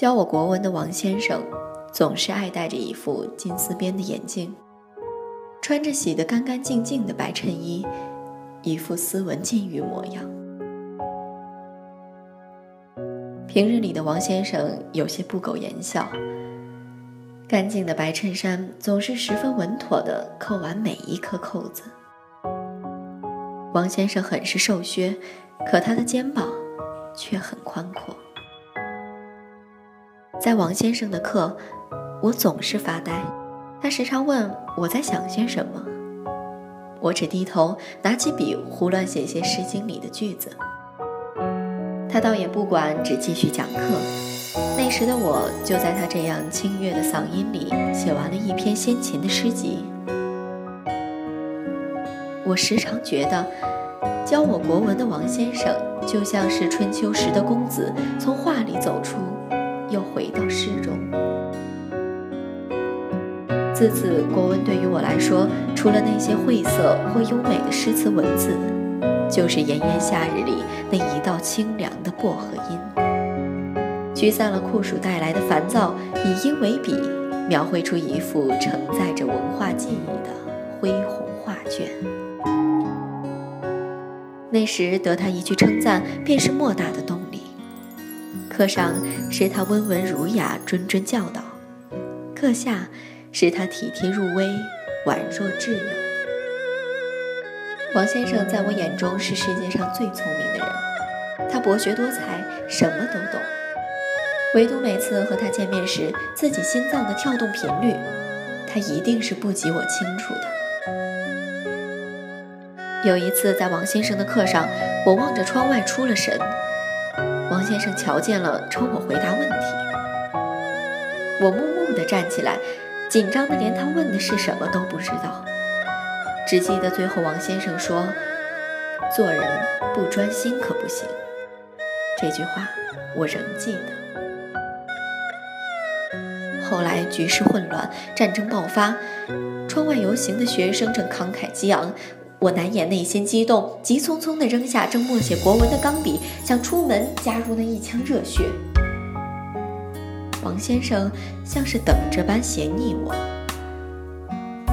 教我国文的王先生，总是爱戴着一副金丝边的眼镜，穿着洗得干干净净的白衬衣，一副斯文禁欲模样。平日里的王先生有些不苟言笑，干净的白衬衫总是十分稳妥地扣完每一颗扣子。王先生很是瘦削，可他的肩膀却很宽阔。在王先生的课，我总是发呆。他时常问我在想些什么，我只低头拿起笔胡乱写些《诗经》里的句子。他倒也不管，只继续讲课。那时的我就在他这样清越的嗓音里写完了一篇先秦的诗集。我时常觉得，教我国文的王先生就像是春秋时的公子从画里走出。又回到诗中。自此，国文对于我来说，除了那些晦涩或优美的诗词文字，就是炎炎夏日里那一道清凉的薄荷音，驱散了酷暑带来的烦躁，以音为笔，描绘出一幅承载着文化记忆的恢宏画卷。那时得他一句称赞，便是莫大的动力。课上是他温文儒雅、谆谆教导；课下是他体贴入微、宛若挚友。王先生在我眼中是世界上最聪明的人，他博学多才，什么都懂。唯独每次和他见面时，自己心脏的跳动频率，他一定是不及我清楚的。有一次在王先生的课上，我望着窗外出了神。先生瞧见了，抽我回答问题。我木木地站起来，紧张的连他问的是什么都不知道，只记得最后王先生说：“做人不专心可不行。”这句话我仍记得。后来局势混乱，战争爆发，窗外游行的学生正慷慨激昂。我难掩内心激动，急匆匆地扔下正默写国文的钢笔，想出门加入那一腔热血。王先生像是等着般斜睨我：“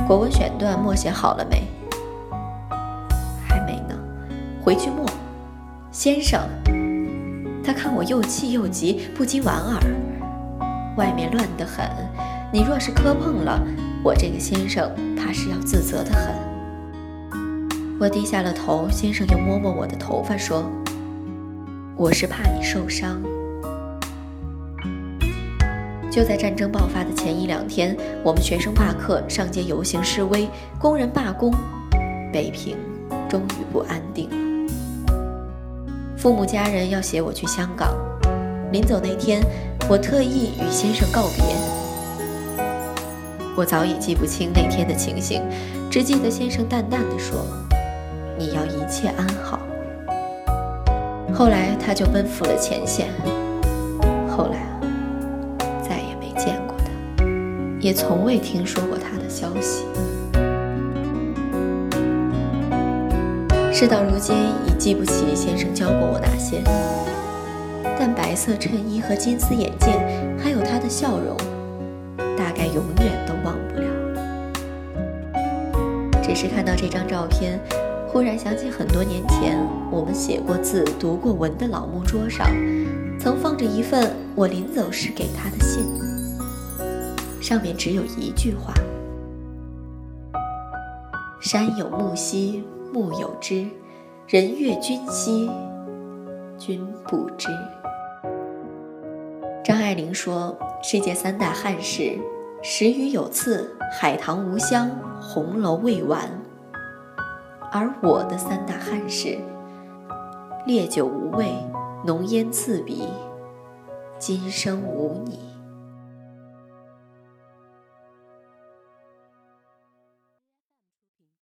国文选段默写好了没？”“还没呢，回去默。”先生，他看我又气又急，不禁莞尔：“外面乱得很，你若是磕碰了，我这个先生怕是要自责的很。”我低下了头，先生又摸摸我的头发，说：“我是怕你受伤。”就在战争爆发的前一两天，我们学生罢课，上街游行示威，工人罢工，北平终于不安定了。父母家人要携我去香港，临走那天，我特意与先生告别。我早已记不清那天的情形，只记得先生淡淡的说。你要一切安好。后来他就奔赴了前线。后来啊，再也没见过他，也从未听说过他的消息。事到如今，已记不起先生教过我哪些，但白色衬衣和金丝眼镜，还有他的笑容，大概永远都忘不了。只是看到这张照片。忽然想起很多年前，我们写过字、读过文的老木桌上，曾放着一份我临走时给他的信，上面只有一句话：“山有木兮木有枝，人悦君兮君不知。”张爱玲说：“世界三大憾事，石鱼有刺，海棠无香，红楼未完。”而我的三大憾事：烈酒无味，浓烟刺鼻，今生无你。